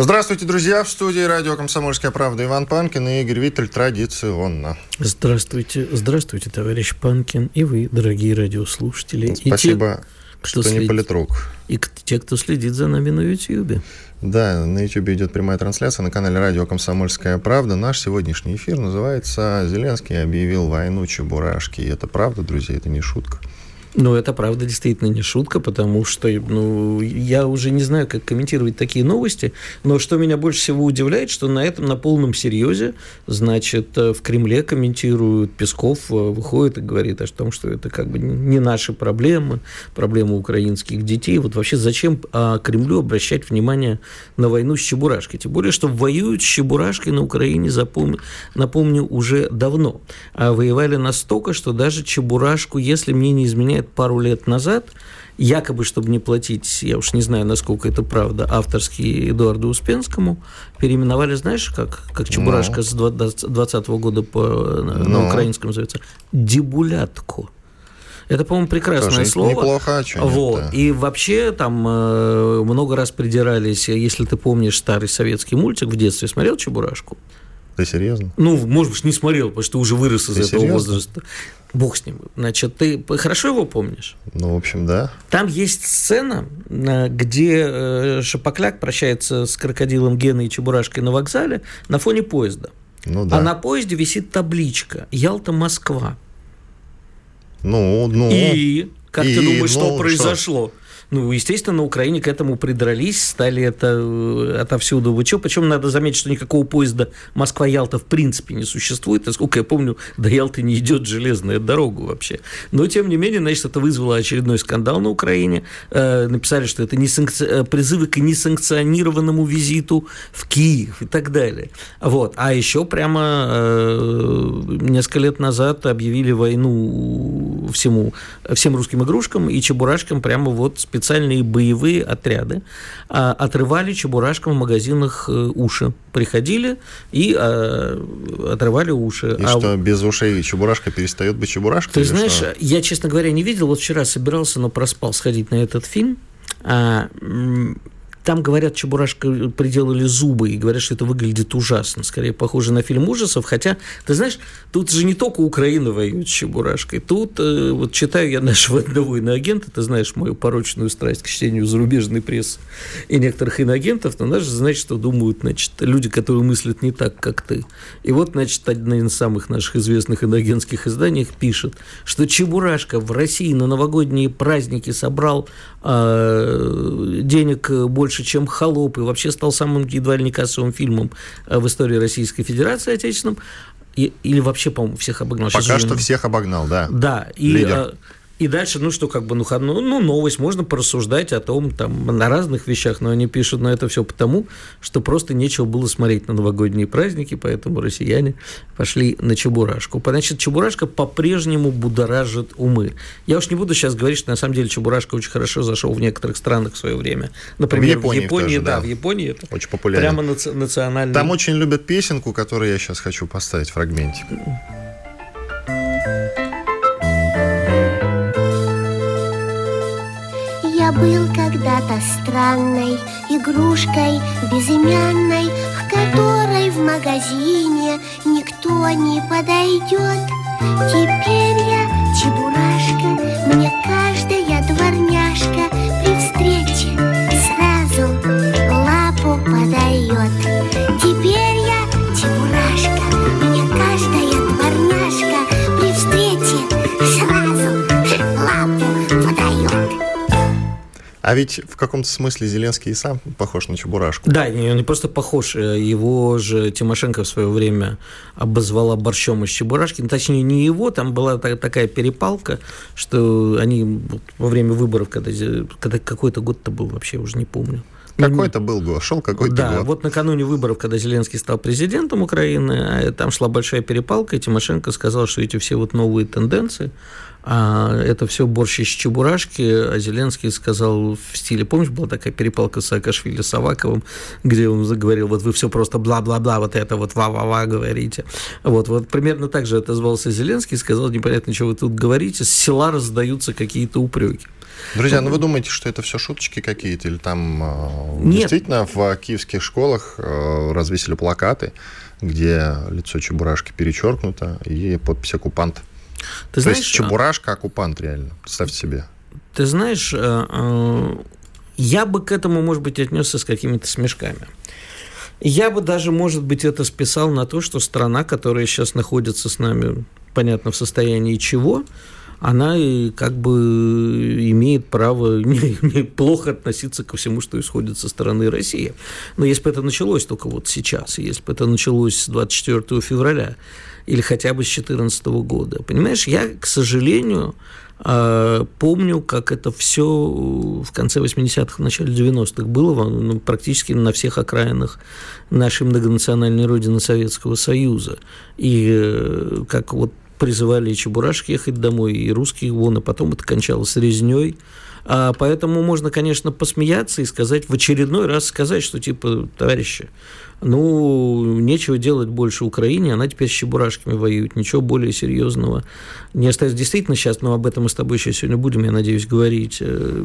Здравствуйте, друзья! В студии радио «Комсомольская правда» Иван Панкин и Игорь Виттель традиционно. Здравствуйте, здравствуйте, товарищ Панкин и вы, дорогие радиослушатели. Спасибо, и те, что след... не политрук. И те, кто следит за нами на YouTube. Да, на YouTube идет прямая трансляция на канале радио «Комсомольская правда». Наш сегодняшний эфир называется «Зеленский объявил войну Чебурашки». И это правда, друзья, это не шутка. Ну, это правда действительно не шутка, потому что ну, я уже не знаю, как комментировать такие новости, но что меня больше всего удивляет, что на этом на полном серьезе, значит, э, в Кремле комментируют, Песков э, выходит и говорит о том, что это как бы не наши проблемы, проблемы украинских детей. Вот вообще зачем а, Кремлю обращать внимание на войну с Чебурашкой? Тем более, что воюют с Чебурашкой на Украине, запомню, напомню, уже давно. А воевали настолько, что даже Чебурашку, если мне не изменяет изменяет пару лет назад, якобы, чтобы не платить, я уж не знаю, насколько это правда, авторский Эдуарду Успенскому, переименовали, знаешь, как, как Чебурашка no. Ну. с 2020 года по, no. на ну. украинском называется, дебулятку. Это, по-моему, прекрасное Тоже слово. Неплохо, а вот. Нет, да. И вообще там э, много раз придирались, если ты помнишь старый советский мультик, в детстве смотрел Чебурашку? Ты серьезно? Ну, может быть, не смотрел, потому что уже вырос из ты этого серьезно? возраста. Бог с ним. Значит, ты хорошо его помнишь? Ну, в общем, да. Там есть сцена, где э, Шапокляк прощается с крокодилом Геной и Чебурашкой на вокзале на фоне поезда. Ну, да. А на поезде висит табличка «Ялта-Москва». Ну, ну. И, как и, ты думаешь, ну, что произошло? Что? Ну, естественно, на Украине к этому придрались, стали это э, отовсюду вычё. Причем надо заметить, что никакого поезда Москва-Ялта в принципе не существует. Насколько я помню, до Ялты не идет железная дорога вообще. Но, тем не менее, значит, это вызвало очередной скандал на Украине. Э, написали, что это не санкци... Э, призывы к несанкционированному визиту в Киев и так далее. Вот. А еще прямо несколько лет назад объявили войну всему, всем русским игрушкам и чебурашкам прямо вот специально специальные боевые отряды а, отрывали чебурашкам в магазинах э, уши. Приходили и а, отрывали уши. И а, что, без ушей чебурашка перестает быть чебурашкой? Ты знаешь, что? я, честно говоря, не видел. Вот вчера собирался, но проспал сходить на этот фильм. А, там, говорят, Чебурашка приделали зубы и говорят, что это выглядит ужасно. Скорее, похоже на фильм ужасов. Хотя, ты знаешь, тут же не только Украина воюет с Чебурашкой. Тут, э, вот читаю я нашего одного иноагента, ты знаешь мою порочную страсть к чтению зарубежной прессы и некоторых иноагентов, но же знать, что думают, значит, люди, которые мыслят не так, как ты. И вот, значит, один из самых наших известных иноагентских изданий пишет, что Чебурашка в России на новогодние праздники собрал э, денег больше больше, чем «Холоп», и вообще стал самым едва ли не кассовым фильмом э, в истории Российской Федерации отечественным, или вообще, по-моему, всех обогнал. Пока Сейчас что всех обогнал, да. Да, и Лидер. И дальше, ну что, как бы, ну, ну, ну, новость, можно порассуждать о том, там, на разных вещах, но они пишут, но это все потому, что просто нечего было смотреть на новогодние праздники, поэтому россияне пошли на Чебурашку. Значит, Чебурашка по-прежнему будоражит умы. Я уж не буду сейчас говорить, что на самом деле Чебурашка очень хорошо зашел в некоторых странах в свое время. Например, в Японии, в Японии тоже, да, да, в Японии это очень популярно. Прямо наци- национальный. Там очень любят песенку, которую я сейчас хочу поставить в фрагменте. Был когда-то странной игрушкой безымянной, К которой в магазине никто не подойдет. Теперь я чебурашка, мне каждая дворняжка При встрече сразу лапу подает. А ведь в каком-то смысле Зеленский и сам похож на Чебурашку. Да, он не просто похож, э, его же Тимошенко в свое время обозвала борщом из Чебурашки, ну, точнее не его, там была такая перепалка, что они во время выборов, когда, когда какой-то год-то был, вообще уже не помню, Какой-то был год, шел какой-то да, год. вот накануне выборов, когда Зеленский стал президентом Украины, а, там шла большая перепалка, и Тимошенко сказал, что эти все вот новые тенденции, а это все борщ из чебурашки, а Зеленский сказал в стиле, помнишь, была такая перепалка с Саакашвили с Аваковым, где он заговорил, вот вы все просто бла-бла-бла, вот это вот ва-ва-ва говорите. Вот, вот примерно так же отозвался Зеленский, сказал, непонятно, что вы тут говорите, с села раздаются какие-то упреки. Друзья, ну вы думаете, что это все шуточки какие-то? Или там э, Нет. действительно в киевских школах э, развесили плакаты, где лицо Чебурашки перечеркнуто и подпись оккупант? Ты То знаешь, есть Чебурашка оккупант реально, представьте себе. Ты знаешь, э, я бы к этому, может быть, отнесся с какими-то смешками. Я бы даже, может быть, это списал на то, что страна, которая сейчас находится с нами, понятно, в состоянии чего, она как бы имеет право неплохо относиться ко всему, что исходит со стороны России. Но если бы это началось только вот сейчас, если бы это началось с 24 февраля или хотя бы с 2014 года, понимаешь, я, к сожалению, а, помню, как это все в конце 80-х, в начале 90-х было ну, практически на всех окраинах нашей многонациональной родины Советского Союза. И э, как вот призывали и чебурашек ехать домой, и русских вон, а потом это кончалось резней. А поэтому можно, конечно, посмеяться и сказать, в очередной раз сказать, что типа, товарищи, ну, нечего делать больше Украине, она теперь с чебурашками воюет, ничего более серьезного не остается. Действительно сейчас, но об этом мы с тобой еще сегодня будем, я надеюсь, говорить. Э,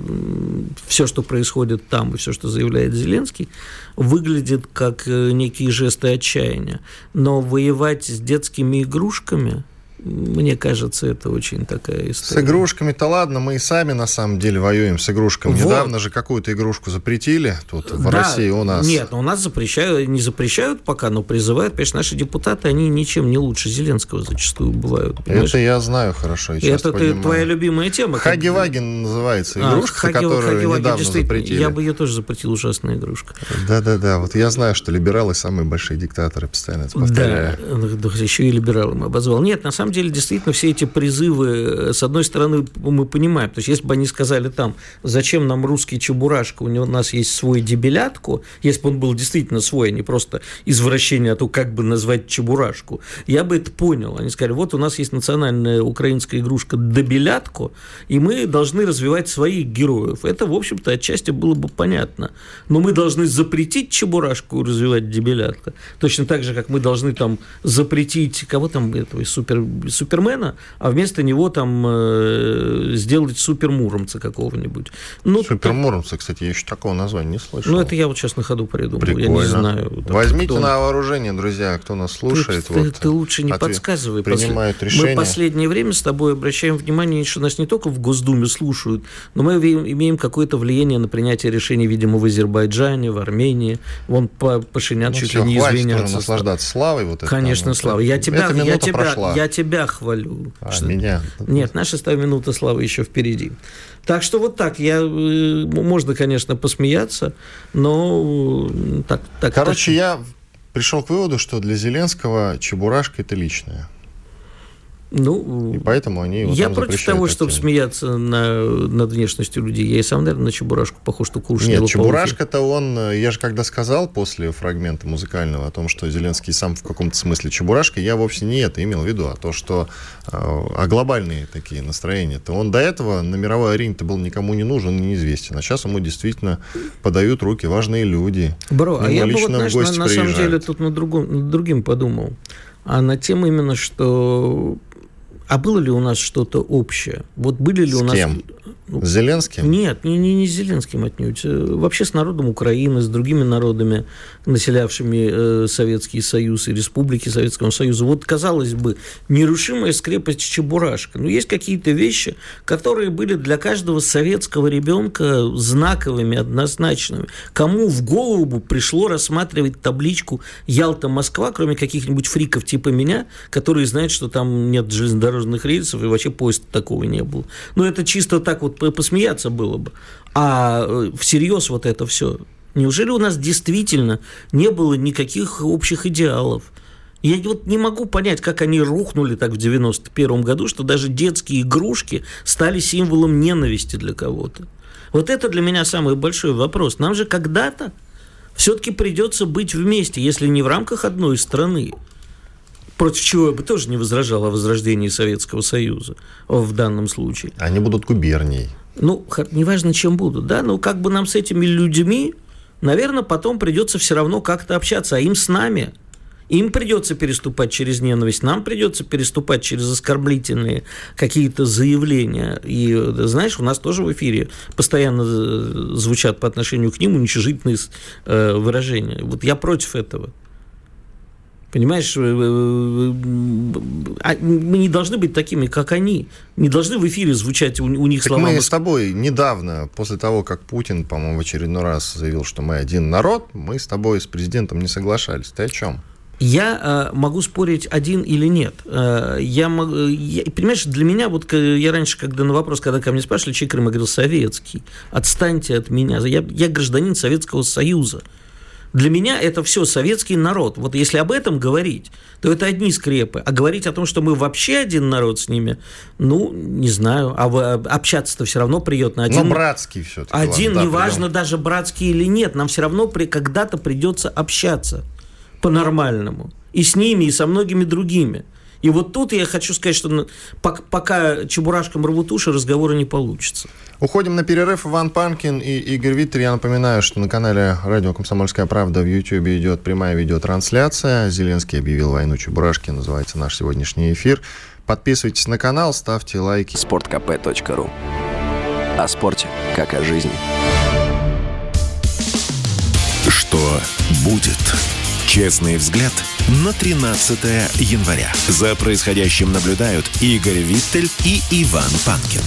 все, что происходит там и все, что заявляет Зеленский, выглядит как э, некие жесты отчаяния. Но воевать с детскими игрушками – мне кажется, это очень такая история. С игрушками-то ладно, мы и сами на самом деле воюем с игрушками. Вот. Недавно же какую-то игрушку запретили тут в да, России у нас. Нет, у нас запрещают, не запрещают пока, но призывают. Конечно, наши депутаты, они ничем не лучше Зеленского зачастую бывают. Понимаешь? Это я знаю хорошо. Я это ты, твоя любимая тема. Хаги-Ваген называется а, игрушка, а, которую Хаги недавно запретили. Я бы ее тоже запретил, ужасная игрушка. Да-да-да, вот я знаю, что либералы самые большие диктаторы, постоянно это повторяю. Да, еще и либералы мы обозвал. Нет, на самом деле, действительно, все эти призывы, э, с одной стороны, мы понимаем, то есть, если бы они сказали там, зачем нам русский чебурашка, у него у нас есть свой дебелятку, если бы он был действительно свой, а не просто извращение, а то как бы назвать чебурашку, я бы это понял. Они сказали, вот у нас есть национальная украинская игрушка дебелятку, и мы должны развивать своих героев. Это, в общем-то, отчасти было бы понятно. Но мы должны запретить чебурашку развивать дебелятка, точно так же, как мы должны там запретить, кого там этого супер Супермена, а вместо него там э, сделать Супермуромца какого-нибудь. Ну, Супермуромца, так... кстати, я еще такого названия не слышал. Ну, это я вот сейчас на ходу придумал, Прикольно. я не знаю. Там, Возьмите кто... на вооружение, друзья, кто нас слушает. Ты, вот, ты, ты лучше не ответ... подсказывай. Принимают Послед... решение. Мы последнее время с тобой обращаем внимание, что нас не только в Госдуме слушают, но мы имеем какое-то влияние на принятие решений, видимо, в Азербайджане, в Армении. Вон Пашинян ну, чуть все, ли не извиняется. наслаждаться славой. Вот Конечно, славой. Я тебя, я, тебя, я тебя хвалю. А, что... меня? Нет, наша 100 минута славы еще впереди. Так что вот так, я, э, можно, конечно, посмеяться, но так... так Короче, так... я пришел к выводу, что для Зеленского Чебурашка – это личное. Ну, и поэтому они его Я против того, чтобы смеяться на, над внешностью людей. Я и сам, наверное, на Чебурашку похож, что кушал. Нет, Чебурашка-то он... Я же когда сказал после фрагмента музыкального о том, что Зеленский сам в каком-то смысле Чебурашка, я вовсе не это имел в виду, а то, что... А, а глобальные такие настроения-то. Он до этого на мировой арене-то был никому не нужен и неизвестен. А сейчас ему действительно подают руки важные люди. Бро, а я бы вот, знаешь, на, на самом деле тут на другом, над другим подумал. А на тем именно, что а было ли у нас что-то общее? Вот были ли с у нас... Кем? С Зеленским? Нет, не, не, не Зеленским отнюдь. Э, вообще с народом Украины, с другими народами, населявшими э, Советский Союз и республики Советского Союза. Вот, казалось бы, нерушимая скрепость Чебурашка. Но есть какие-то вещи, которые были для каждого советского ребенка знаковыми, однозначными. Кому в голову бы пришло рассматривать табличку «Ялта-Москва», кроме каких-нибудь фриков типа меня, которые знают, что там нет железнодорожных рельсов, и вообще поезда такого не было. Но это чисто так вот посмеяться было бы. А э, всерьез вот это все. Неужели у нас действительно не было никаких общих идеалов? Я вот не могу понять, как они рухнули так в 91 году, что даже детские игрушки стали символом ненависти для кого-то. Вот это для меня самый большой вопрос. Нам же когда-то все-таки придется быть вместе, если не в рамках одной страны, против чего я бы тоже не возражал о возрождении Советского Союза в данном случае. Они будут губернией. Ну, неважно, чем будут, да, но как бы нам с этими людьми, наверное, потом придется все равно как-то общаться, а им с нами – им придется переступать через ненависть, нам придется переступать через оскорблительные какие-то заявления. И, знаешь, у нас тоже в эфире постоянно э, звучат по отношению к ним уничижительные э, выражения. Вот я против этого. Понимаешь, э, а мы не должны быть такими, как они. Не должны в эфире звучать у, у них так слова. Мы с тобой недавно, после того, как Путин, по-моему, в очередной раз заявил, что мы один народ, мы с тобой с президентом не соглашались. Ты о чем? Я э, могу спорить один или нет. Э, я, я, понимаешь, для меня, вот я раньше, когда на вопрос, когда ко мне спрашивали, чей Крым, я говорил, советский. Отстаньте от меня. Я, я гражданин Советского Союза. Для меня это все советский народ. Вот если об этом говорить, то это одни скрепы. А говорить о том, что мы вообще один народ с ними, ну, не знаю. А общаться-то все равно приятно. Один, Но братский все-таки. Один, ладно, неважно придем. даже братский или нет, нам все равно при, когда-то придется общаться по-нормальному. И с ними, и со многими другими. И вот тут я хочу сказать, что пока чебурашкам рвут уши, разговора не получится. Уходим на перерыв. Иван Панкин и Игорь Виттер. Я напоминаю, что на канале «Радио Комсомольская правда» в YouTube идет прямая видеотрансляция. Зеленский объявил войну Чебурашки. Называется наш сегодняшний эфир. Подписывайтесь на канал, ставьте лайки. sportkp.ru О спорте, как о жизни. Что будет? Честный взгляд на 13 января. За происходящим наблюдают Игорь Виттель и Иван Панкин.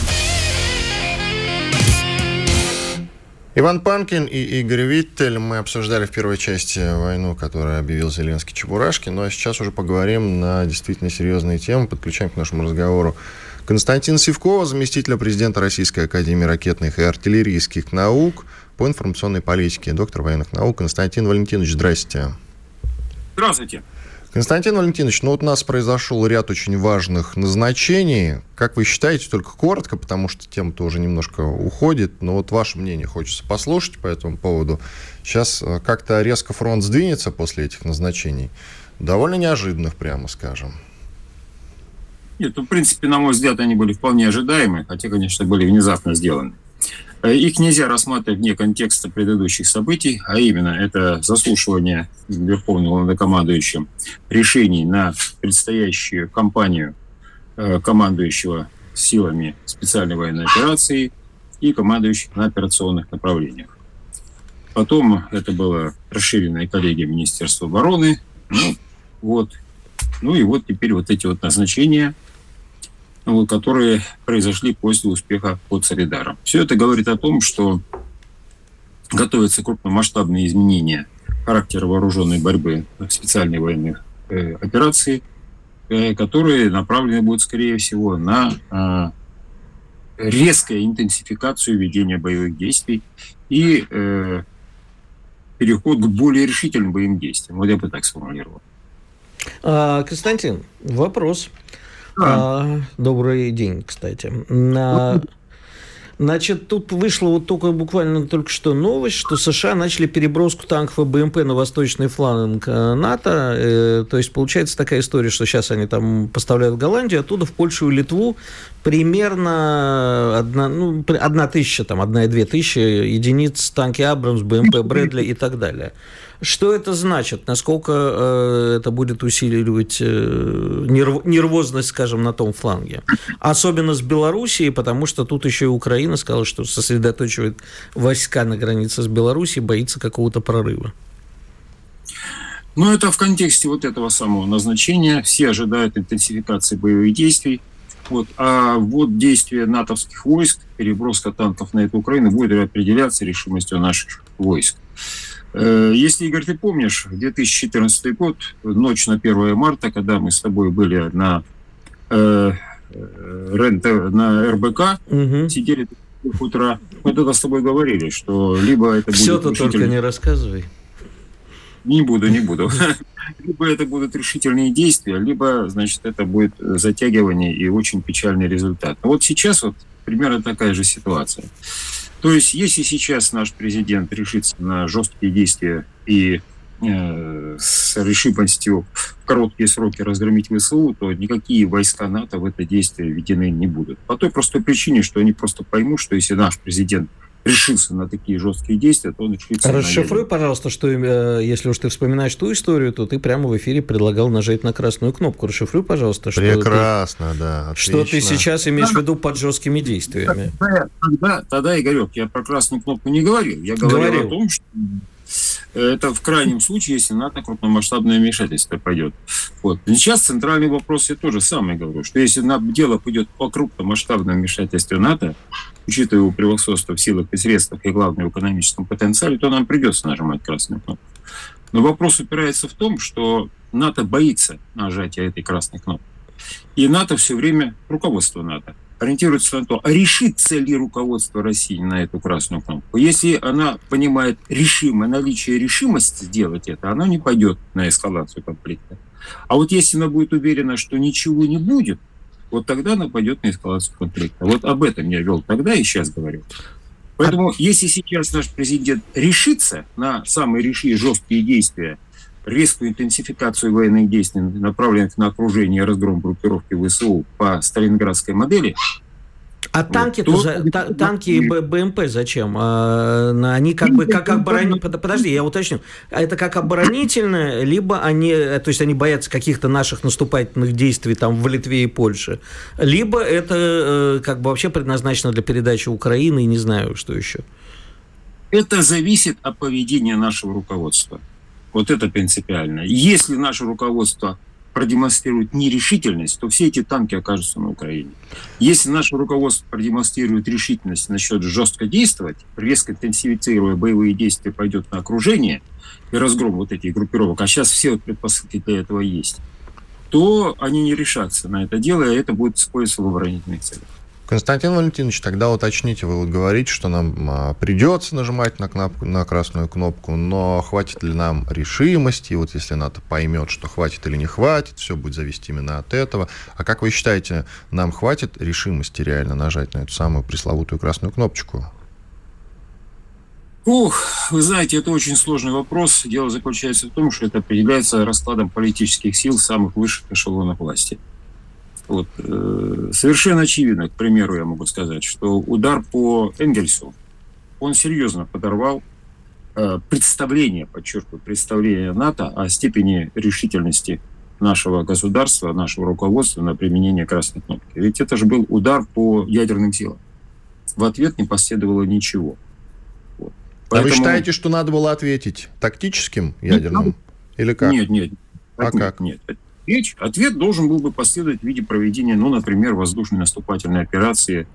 Иван Панкин и Игорь Виттель. Мы обсуждали в первой части войну, которую объявил Зеленский Чебурашки. Ну а сейчас уже поговорим на действительно серьезные темы. Подключаем к нашему разговору Константин Сивкова, заместителя президента Российской Академии ракетных и артиллерийских наук по информационной политике, доктор военных наук. Константин Валентинович, здрасте. Здравствуйте. Константин Валентинович, ну вот у нас произошел ряд очень важных назначений. Как вы считаете, только коротко, потому что тема-то уже немножко уходит, но вот ваше мнение хочется послушать по этому поводу. Сейчас э, как-то резко фронт сдвинется после этих назначений. Довольно неожиданных, прямо скажем. Нет, ну, в принципе, на мой взгляд, они были вполне ожидаемы, хотя, конечно, были внезапно сделаны. Э, их нельзя рассматривать вне контекста предыдущих событий, а именно это заслушивание Верховным главнокомандующим решений на предстоящую кампанию э, командующего силами специальной военной операции и командующих на операционных направлениях. Потом это было расширенная коллегия Министерства обороны. Ну, вот. ну и вот теперь вот эти вот назначения – которые произошли после успеха под Солидаром. Все это говорит о том, что готовятся крупномасштабные изменения характера вооруженной борьбы специальной военной э, операции, э, которые направлены будут, скорее всего, на э, резкую интенсификацию ведения боевых действий и э, переход к более решительным боевым действиям. Вот я бы так сформулировал. А, Константин, вопрос. А, добрый день, кстати. На... Значит, тут вышла вот только буквально только что новость, что США начали переброску танков и БМП на восточный фланг э, НАТО. Э, то есть получается такая история, что сейчас они там поставляют в Голландию, оттуда в Польшу и Литву примерно одна, ну, одна тысяча, там, одна и две тысячи единиц танки Абрамс, БМП Брэдли и так далее. Что это значит? Насколько э, это будет усиливать э, нерв, нервозность, скажем, на том фланге? Особенно с Белоруссией, потому что тут еще и Украина сказала, что сосредоточивает войска на границе с Белоруссией, боится какого-то прорыва. Ну, это в контексте вот этого самого назначения. Все ожидают интенсификации боевых действий. Вот. А вот действия натовских войск, переброска танков на эту Украину будет определяться решимостью наших войск. Э, если, Игорь, ты помнишь, 2014 год, ночь на 1 марта, когда мы с тобой были на, э, РЕН, на РБК, угу. сидели в утра, мы тогда с тобой говорили, что либо это будет... Все-то только не рассказывай. Не буду, не буду. Либо это будут решительные действия, либо, значит, это будет затягивание и очень печальный результат. Вот сейчас вот примерно такая же ситуация. То есть, если сейчас наш президент решится на жесткие действия и э, решимостью в короткие сроки разгромить ВСУ, то никакие войска НАТО в это действие введены не будут. По той простой причине, что они просто поймут, что если наш президент решился на такие жесткие действия, то он решится Расшифруй, на пожалуйста, что э, если уж ты вспоминаешь ту историю, то ты прямо в эфире предлагал нажать на красную кнопку. Расшифруй, пожалуйста, что Прекрасно, ты, да. Отлично. Что ты сейчас имеешь в виду под жесткими действиями? Тогда, тогда Игорек, я про красную кнопку не говорил. Я говорил, говорил. о том, что это в крайнем случае, если НАТО крупномасштабное вмешательство пойдет. Вот. Сейчас центральный вопрос я тоже самое говорю, что если дело пойдет по крупномасштабному вмешательству НАТО, учитывая его превосходство в силах и средствах и, главное, в экономическом потенциале, то нам придется нажимать красную кнопку. Но вопрос упирается в том, что НАТО боится нажатия этой красной кнопки. И НАТО все время, руководство НАТО, ориентируется на то, а решится ли руководство России на эту красную кнопку. Если она понимает решимое наличие решимости сделать это, она не пойдет на эскалацию конфликта. А вот если она будет уверена, что ничего не будет, вот тогда она пойдет на эскалацию конфликта. Вот об этом я вел тогда и сейчас говорю. Поэтому, если сейчас наш президент решится на самые реши жесткие действия, резкую интенсификацию военных действий, направленных на окружение и разгром группировки ВСУ по сталинградской модели, а танки, вот, за, та, танки и БМП зачем? А, они как бы как оборонительные... Подожди, я уточню. А это как оборонительное, либо они, то есть они боятся каких-то наших наступательных действий там в Литве и Польше, либо это э, как бы вообще предназначено для передачи Украины и не знаю, что еще. Это зависит от поведения нашего руководства. Вот это принципиально. Если наше руководство продемонстрирует нерешительность, то все эти танки окажутся на Украине. Если наше руководство продемонстрирует решительность насчет жестко действовать, резко интенсифицируя боевые действия, пойдет на окружение и разгром вот этих группировок, а сейчас все предпосылки для этого есть, то они не решатся на это дело, и это будет использоваться в оборонительных целях. Константин Валентинович, тогда уточните, вы вот говорите, что нам а, придется нажимать на, кнопку, на красную кнопку, но хватит ли нам решимости, вот если НАТО поймет, что хватит или не хватит, все будет зависеть именно от этого. А как вы считаете, нам хватит решимости реально нажать на эту самую пресловутую красную кнопочку? Ух, вы знаете, это очень сложный вопрос. Дело заключается в том, что это определяется раскладом политических сил самых высших эшелонов власти. Вот. Э, совершенно очевидно, к примеру, я могу сказать, что удар по Энгельсу, он серьезно подорвал э, представление, подчеркиваю, представление НАТО о степени решительности нашего государства, нашего руководства на применение красной кнопки. Ведь это же был удар по ядерным силам. В ответ не последовало ничего. Вот. Поэтому... А вы считаете, что надо было ответить тактическим ядерным? Нет, Или как? Нет, нет. А как? Нет речь, ответ должен был бы последовать в виде проведения, ну, например, воздушной наступательной операции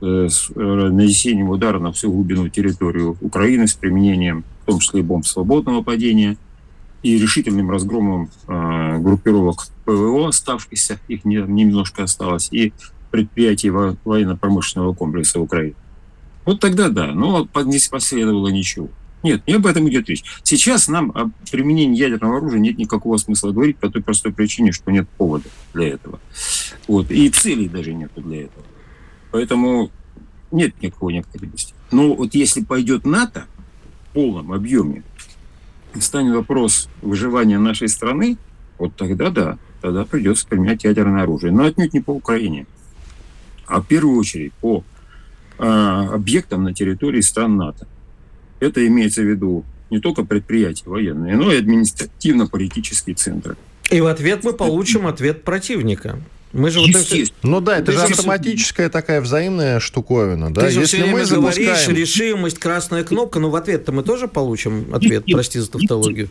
э, с э, нанесением удара на всю глубину территорию Украины с применением, в том числе бомб свободного падения, и решительным разгромом э, группировок ПВО оставшихся, их не, немножко осталось, и предприятий военно-промышленного комплекса Украины. Вот тогда да, но не последовало ничего. Нет, не об этом идет речь. Сейчас нам о применении ядерного оружия нет никакого смысла говорить по той простой причине, что нет повода для этого. Вот. И целей даже нет для этого. Поэтому нет никакой необходимости. Но вот если пойдет НАТО в полном объеме, станет вопрос выживания нашей страны, вот тогда да, тогда придется применять ядерное оружие. Но отнюдь не по Украине, а в первую очередь по э, объектам на территории стран НАТО. Это имеется в виду не только предприятия военные, но и административно-политические центры. И в ответ мы получим ответ противника. Мы же вот это... Ну да, это же автоматическая такая взаимная штуковина. Да? Ты же Если все время мы запускаем... говоришь, решимость, красная кнопка, но в ответ-то мы тоже получим ответ, прости за тавтологию.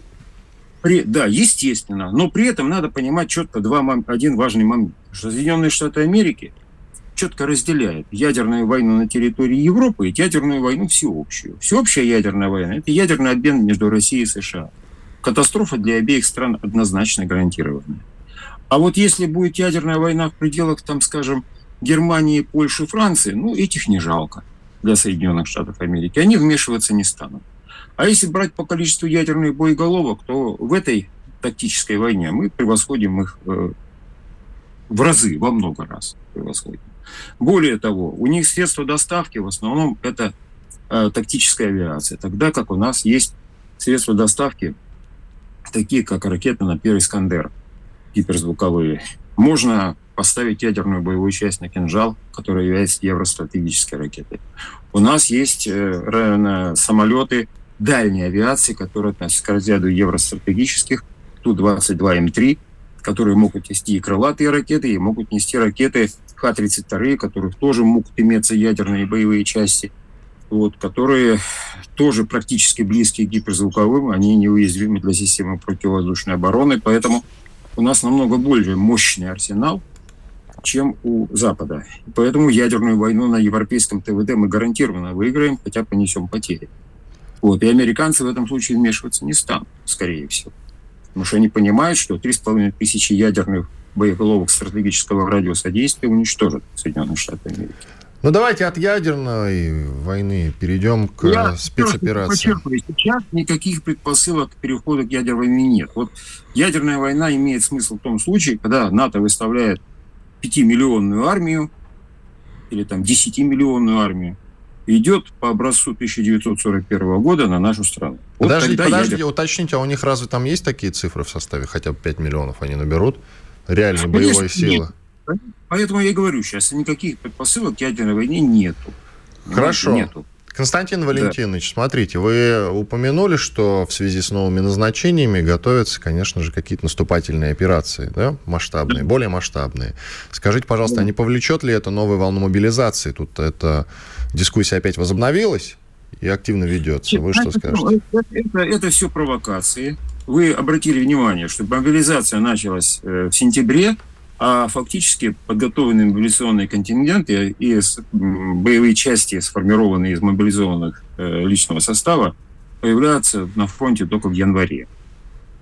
При, да, естественно. Но при этом надо понимать четко два, один важный момент. Что Соединенные Штаты Америки четко разделяет ядерную войну на территории Европы и ядерную войну всеобщую. Всеобщая ядерная война – это ядерный обмен между Россией и США. Катастрофа для обеих стран однозначно гарантированная. А вот если будет ядерная война в пределах, там, скажем, Германии, Польши, Франции, ну, этих не жалко для Соединенных Штатов Америки. Они вмешиваться не станут. А если брать по количеству ядерных боеголовок, то в этой тактической войне мы превосходим их э, в разы, во много раз превосходим. Более того, у них средства доставки в основном это э, тактической авиации, тогда как у нас есть средства доставки, такие как ракеты на первый «Искандер», гиперзвуковые. Можно поставить ядерную боевую часть на «Кинжал», которая является евростратегической ракетой. У нас есть э, самолеты дальней авиации, которые относятся к разряду евростратегических, Ту-22М3, которые могут нести и крылатые ракеты, и могут нести ракеты Х-32, которых тоже могут иметься ядерные боевые части, вот, которые тоже практически близкие к гиперзвуковым, они неуязвимы для системы противовоздушной обороны, поэтому у нас намного более мощный арсенал, чем у Запада. Поэтому ядерную войну на европейском ТВД мы гарантированно выиграем, хотя понесем потери. Вот. И американцы в этом случае вмешиваться не станут, скорее всего. Потому что они понимают, что 3,5 тысячи ядерных боеголовок стратегического радиуса действия уничтожат Соединенные Штаты Америки. Ну, давайте от ядерной войны перейдем к Я спецоперации. Сейчас никаких предпосылок к переходу к ядерной войне нет. Вот ядерная война имеет смысл в том случае, когда НАТО выставляет 5-миллионную армию или там 10-миллионную армию, идет по образцу 1941 года на нашу страну. Вот подождите, подождите, ядер... уточните, а у них разве там есть такие цифры в составе? Хотя бы 5 миллионов они наберут? Реальной боевой силы? Нет. Поэтому я и говорю сейчас, никаких предпосылок к ядерной войне нету. Хорошо. Нету. Константин Валентинович, да. смотрите, вы упомянули, что в связи с новыми назначениями готовятся, конечно же, какие-то наступательные операции, да, масштабные, более масштабные. Скажите, пожалуйста, а не повлечет ли это новую волну мобилизации? Тут эта дискуссия опять возобновилась и активно ведется. Вы что скажете? Это, это, это все провокации. Вы обратили внимание, что мобилизация началась э, в сентябре, а фактически подготовленные мобилизационные контингенты и боевые части, сформированные из мобилизованных э, личного состава, появляются на фронте только в январе.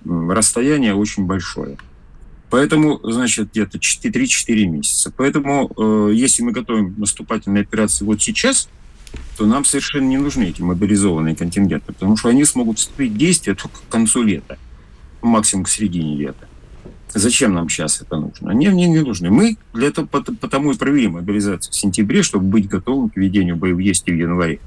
Расстояние очень большое. Поэтому, значит, где-то 3-4 месяца. Поэтому, э, если мы готовим наступательные операции вот сейчас, то нам совершенно не нужны эти мобилизованные контингенты, потому что они смогут вступить в действие только к концу лета, максимум к середине лета. Зачем нам сейчас это нужно? Они мне не нужны. Мы для этого потому и провели мобилизацию в сентябре, чтобы быть готовым к ведению боевых действий в январе.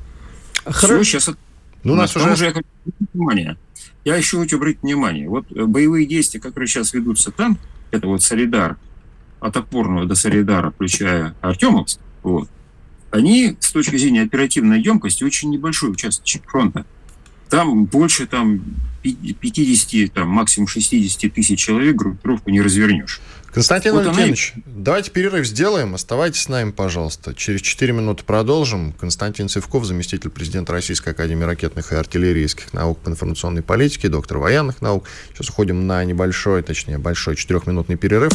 Хорошо. Все, сейчас... Ну, у нас уже... уже я хочу внимание. Я еще хочу обратить внимание. Вот э, боевые действия, которые сейчас ведутся там, это вот Солидар, от Опорного до Солидара, включая Артемовск, вот, они с точки зрения оперативной емкости очень небольшой участок фронта. Там больше там 50, там, максимум 60 тысяч человек группировку не развернешь. Константин вот Валентинович, она... давайте перерыв сделаем. Оставайтесь с нами, пожалуйста. Через 4 минуты продолжим. Константин Цивков, заместитель президента Российской Академии ракетных и артиллерийских наук по информационной политике, доктор военных наук. Сейчас уходим на небольшой, точнее, большой четырехминутный перерыв.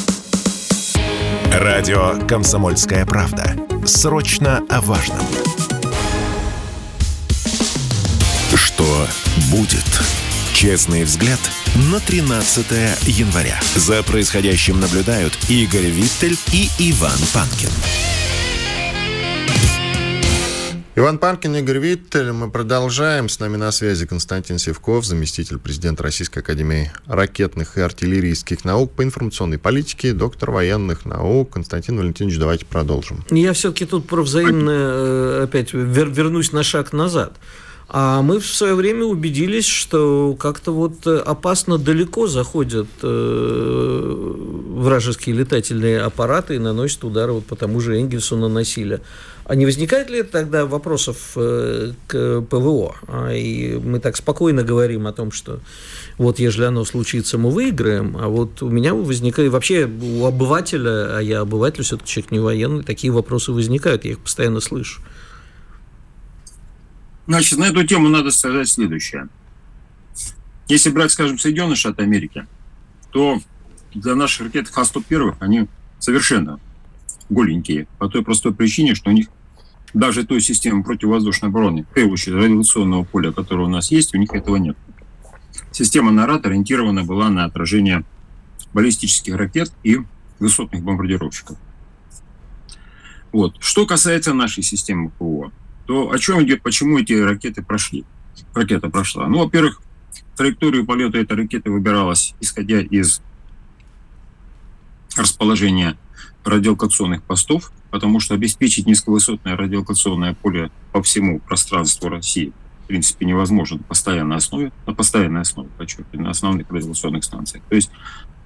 Радио «Комсомольская правда». Срочно о важном. Что будет? Честный взгляд на 13 января. За происходящим наблюдают Игорь Виттель и Иван Панкин. Иван Панкин, Игорь Виттель. Мы продолжаем. С нами на связи Константин Севков, заместитель президента Российской Академии ракетных и артиллерийских наук по информационной политике, доктор военных наук. Константин Валентинович, давайте продолжим. Я все-таки тут про взаимное э, опять вернусь на шаг назад. А мы в свое время убедились, что как-то вот э, опасно далеко заходят э, вражеские летательные аппараты и наносят удары вот по тому же Энгельсу наносили. А не возникает ли тогда вопросов э, к ПВО? А, и мы так спокойно говорим о том, что вот если оно случится, мы выиграем, а вот у меня возникает, вообще у обывателя, а я обыватель, все-таки человек не военный, такие вопросы возникают, я их постоянно слышу. Значит, на эту тему надо сказать следующее. Если брать, скажем, Соединенные Штаты Америки, то для наших ракет Х-101 они совершенно голенькие. По той простой причине, что у них даже той системы противовоздушной обороны, очередь радиационного поля, которое у нас есть, у них этого нет. Система НАРАД ориентирована была на отражение баллистических ракет и высотных бомбардировщиков. Вот. Что касается нашей системы ПВО, то о чем идет, почему эти ракеты прошли? Ракета прошла. Ну, во-первых, траекторию полета этой ракеты выбиралась, исходя из расположения радиолокационных постов, потому что обеспечить низковысотное радиолокационное поле по всему пространству России в принципе невозможно на постоянной основе, на постоянной основе, подчеркиваю, на основных радиолокационных станциях. То есть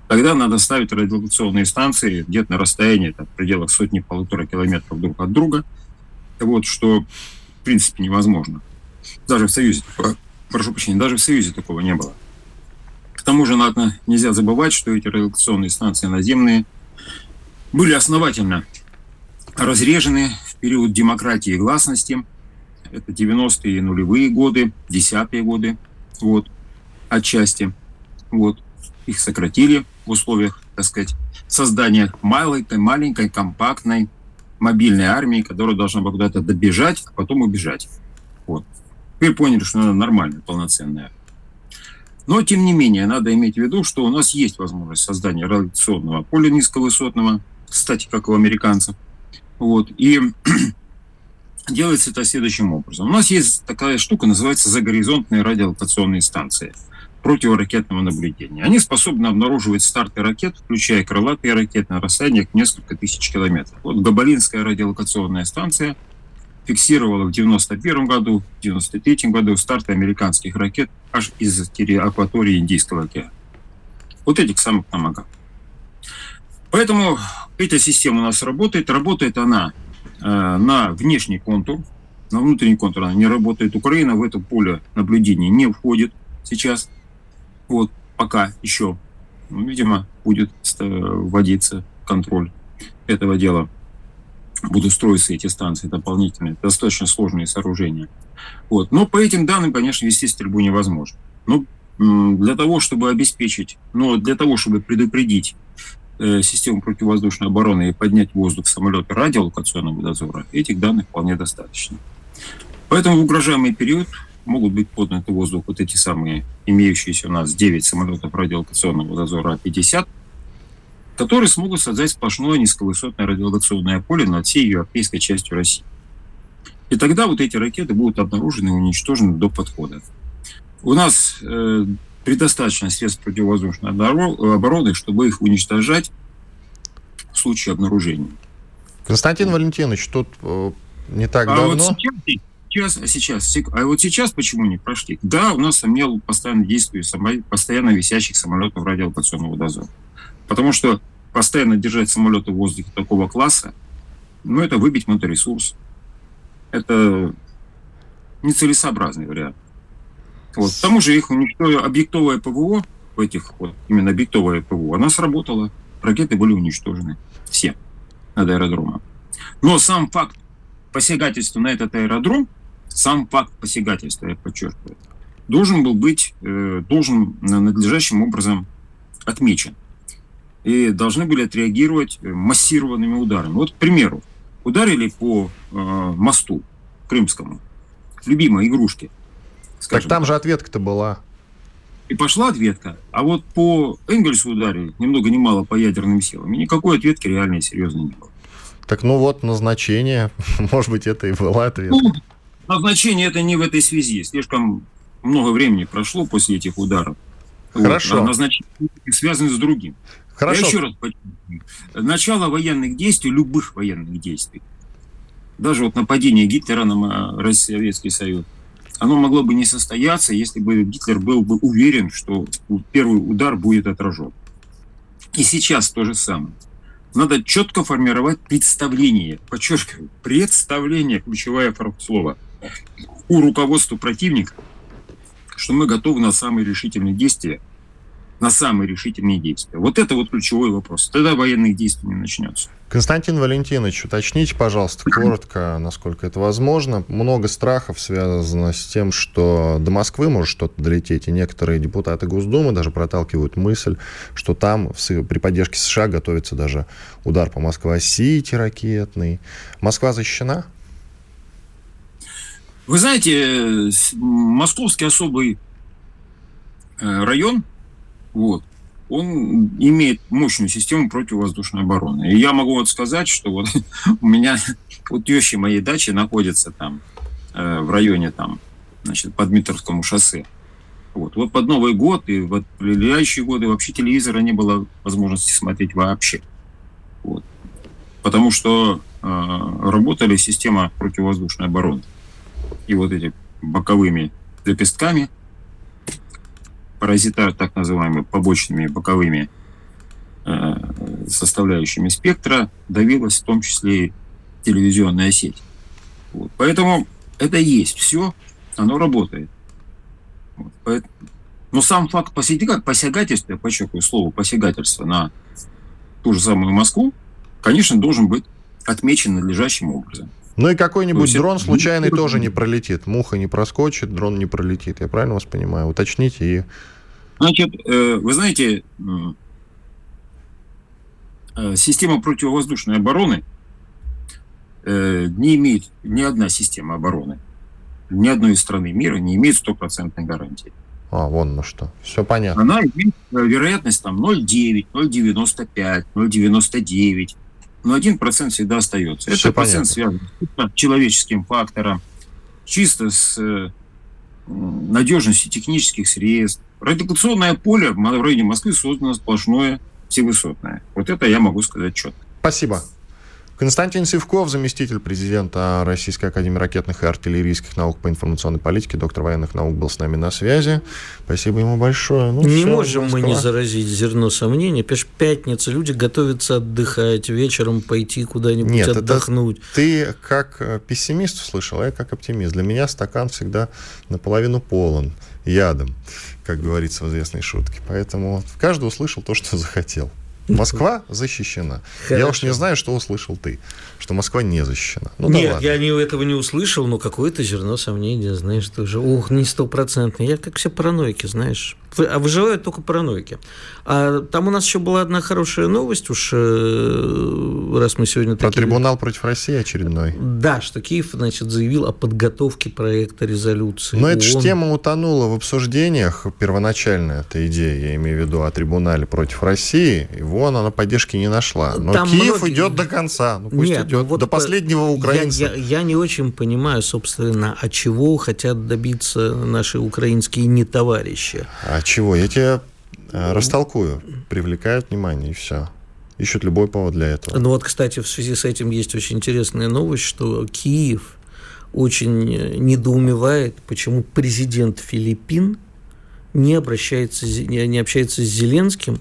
тогда надо ставить радиолокационные станции где-то на расстоянии там, в пределах сотни-полутора километров друг от друга, вот, что в принципе невозможно. Даже в Союзе, прошу прощения, даже в Союзе такого не было. Тому же надо, нельзя забывать, что эти радиолокационные станции наземные были основательно разрежены в период демократии и гласности. Это 90-е нулевые годы, десятые годы, вот, отчасти. Вот, их сократили в условиях, так сказать, создания маленькой, маленькой, компактной мобильной армии, которая должна была куда-то добежать, а потом убежать. Вот. Теперь поняли, что она нормальная, полноценная. Но, тем не менее, надо иметь в виду, что у нас есть возможность создания радиационного поля низковысотного, кстати, как у американцев. Вот. И делается это следующим образом. У нас есть такая штука, называется загоризонтные радиолокационные станции противоракетного наблюдения. Они способны обнаруживать старты ракет, включая крылатые ракеты на расстояниях несколько тысяч километров. Вот Габалинская радиолокационная станция фиксировала в 91 году, в 93 году старты американских ракет аж из акватории Индийского океана. Вот этих самых Тамагав. Поэтому эта система у нас работает. Работает она э, на внешний контур, на внутренний контур она не работает. Украина в это поле наблюдения не входит сейчас. Вот пока еще, видимо, будет вводиться контроль этого дела. Будут строиться эти станции дополнительные, достаточно сложные сооружения. Вот. Но по этим данным, конечно, вести стрельбу невозможно. Но для того, чтобы обеспечить, но для того, чтобы предупредить Э, систему противовоздушной обороны и поднять воздух самолета радиолокационного дозора, этих данных вполне достаточно. Поэтому в угрожаемый период могут быть подняты в воздух вот эти самые имеющиеся у нас 9 самолетов радиолокационного дозора А-50, которые смогут создать сплошное низковысотное радиолокационное поле над всей европейской частью России. И тогда вот эти ракеты будут обнаружены и уничтожены до подхода. У нас э, предостаточно средств противовоздушной обороны, чтобы их уничтожать в случае обнаружения. Константин Валентинович, тут э, не так а давно... Вот сейчас, сейчас, сейчас, а вот сейчас почему не прошли? Да, у нас имел постоянно действующих, постоянно висящих самолетов радиолокационного дозора. Потому что постоянно держать самолеты в воздухе такого класса, ну, это выбить моторесурс. Это нецелесообразный вариант. Вот. К тому же их уничтожили объектовое ПВО, этих вот, именно объектовое ПВО, она сработала. Ракеты были уничтожены. Все над аэродромом. Но сам факт посягательства на этот аэродром, сам факт посягательства, я подчеркиваю, должен был быть, э, должен надлежащим образом отмечен. И должны были отреагировать э, массированными ударами. Вот, к примеру, ударили по э, мосту крымскому, любимой игрушке – Скажем. Так там же ответка-то была. И пошла ответка. А вот по Энгельсу ударили, ни много ни мало по ядерным силам, и никакой ответки реальной серьезной не было. Так ну вот назначение, может быть, это и была ответка. Ну, назначение это не в этой связи. Слишком много времени прошло после этих ударов. Хорошо. Вот, а назначение связано с другим. Хорошо. Я еще раз подчеркну. Начало военных действий, любых военных действий, даже вот нападение Гитлера на Советский Союз, оно могло бы не состояться, если бы Гитлер был бы уверен, что первый удар будет отражен. И сейчас то же самое. Надо четко формировать представление, подчеркиваю, представление, ключевое слово, у руководства противника, что мы готовы на самые решительные действия, на самые решительные действия. Вот это вот ключевой вопрос. Тогда военных действий не начнется. Константин Валентинович, уточните, пожалуйста, коротко, насколько это возможно. Много страхов связано с тем, что до Москвы может что-то долететь, и некоторые депутаты Госдумы даже проталкивают мысль, что там при поддержке США готовится даже удар по Москва-Сити ракетный. Москва защищена? Вы знаете, московский особый э, район, вот, он имеет мощную систему противовоздушной обороны. И я могу вот сказать, что вот у меня вот теща моей дачи находится там э, в районе там, значит, по Дмитровскому шоссе. Вот. вот под Новый год и в влияющие годы вообще телевизора не было возможности смотреть вообще. Вот. Потому что э, работали система противовоздушной обороны. и вот эти боковыми лепестками, паразита, так называемыми побочными боковыми э, составляющими спектра, давилась в том числе и телевизионная сеть. Вот. Поэтому это есть все, оно работает. Вот. Поэтому, но сам факт посягательства, я подчеркиваю слово посягательства на ту же самую Москву, конечно, должен быть отмечен надлежащим образом. Ну и какой-нибудь есть, дрон случайный тоже не пролетит. Муха не проскочит, дрон не пролетит. Я правильно вас понимаю? Уточните и... Значит, э, вы знаете, э, система противовоздушной обороны э, не имеет ни одна система обороны, ни одной из страны мира не имеет стопроцентной гарантии. А, вон на что. Все понятно. Она имеет вероятность там 0,9, 0,95, 0,99 но один процент всегда остается. Все Это процент связан с человеческим фактором, чисто с э, надежностью технических средств. Радиационное поле в районе Москвы создано сплошное всевысотное. Вот это я могу сказать четко. Спасибо. Константин Сивков, заместитель президента Российской Академии ракетных и артиллерийских наук по информационной политике, доктор военных наук, был с нами на связи. Спасибо ему большое. Ну, не все, можем Москва. мы не заразить зерно сомнений. Пишешь, пятница, люди готовятся отдыхать, вечером пойти куда-нибудь Нет, отдохнуть. Это ты как э, пессимист услышал, а я как оптимист. Для меня стакан всегда наполовину полон ядом, как говорится в известной шутке. Поэтому каждый услышал то, что захотел. Москва защищена. Хорошо. Я уж не знаю, что услышал ты, что Москва не защищена. Ну, Нет, да я не, этого не услышал, но какое-то зерно сомнения, знаешь, тоже. Ух, не стопроцентно. Я как все параноики, знаешь. А выживают только параноики. А там у нас еще была одна хорошая новость, уж э, раз мы сегодня... Про такие... трибунал против России очередной. Да, что Киев, значит, заявил о подготовке проекта резолюции. Но эта же тема утонула в обсуждениях первоначально, эта идея, я имею в виду о трибунале против России, и вон она поддержки не нашла. Но Там Киев многие... идет до конца, ну пусть Нет, идет вот до последнего украинца. Я, я, я не очень понимаю, собственно, от чего хотят добиться наши украинские нетоварищи. А чего? Я тебе э, растолкую. Привлекают внимание, и все. Ищут любой повод для этого. Ну вот, кстати, в связи с этим есть очень интересная новость, что Киев очень недоумевает, почему президент Филиппин не обращается, не общается с Зеленским,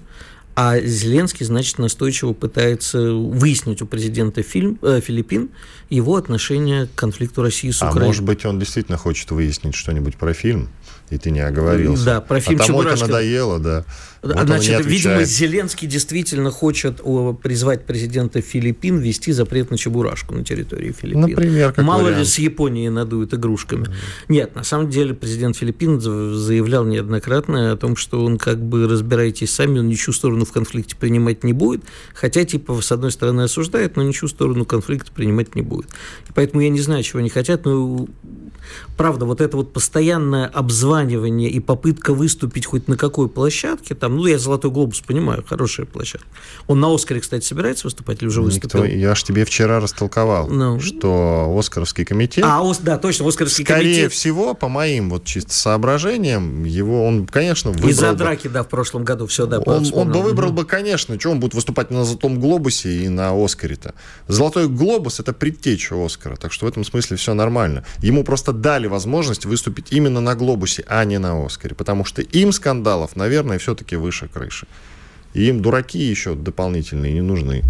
а Зеленский, значит, настойчиво пытается выяснить у президента фильм, э, Филиппин его отношение к конфликту России с а Украиной. А может быть, он действительно хочет выяснить что-нибудь про фильм? И ты не оговорился. Да, про фильм а тому это надоело, да. Вот Значит, видимо, Зеленский действительно хочет призвать президента Филиппин ввести запрет на чебурашку на территории Филиппин. Например, как Мало вариант. ли с Японией надуют игрушками. Mm. Нет, на самом деле президент Филиппин заявлял неоднократно о том, что он как бы разбирайтесь сами, он ничью сторону в конфликте принимать не будет, хотя типа с одной стороны осуждает, но ничью сторону конфликта принимать не будет. И поэтому я не знаю, чего они хотят, но правда, вот это вот постоянное обзванивание и попытка выступить хоть на какой площадке, там, ну, я «Золотой глобус» понимаю, хорошая площадка. Он на «Оскаре», кстати, собирается выступать или уже выступил? Никто, я же тебе вчера растолковал, ну. что «Оскаровский комитет». А, да, точно, «Оскаровский скорее комитет». Скорее всего, по моим вот чисто соображениям, его он, конечно, выбрал Из-за бы... драки, да, в прошлом году, все, да, Он, он бы выбрал угу. бы, конечно, что он будет выступать на «Золотом глобусе» и на «Оскаре»-то. «Золотой глобус» — это предтеча «Оскара», так что в этом смысле все нормально. Ему просто дали возможность выступить именно на «Глобусе», а не на «Оскаре», потому что им скандалов, наверное, все-таки выше крыши. И им дураки еще дополнительные не нужны.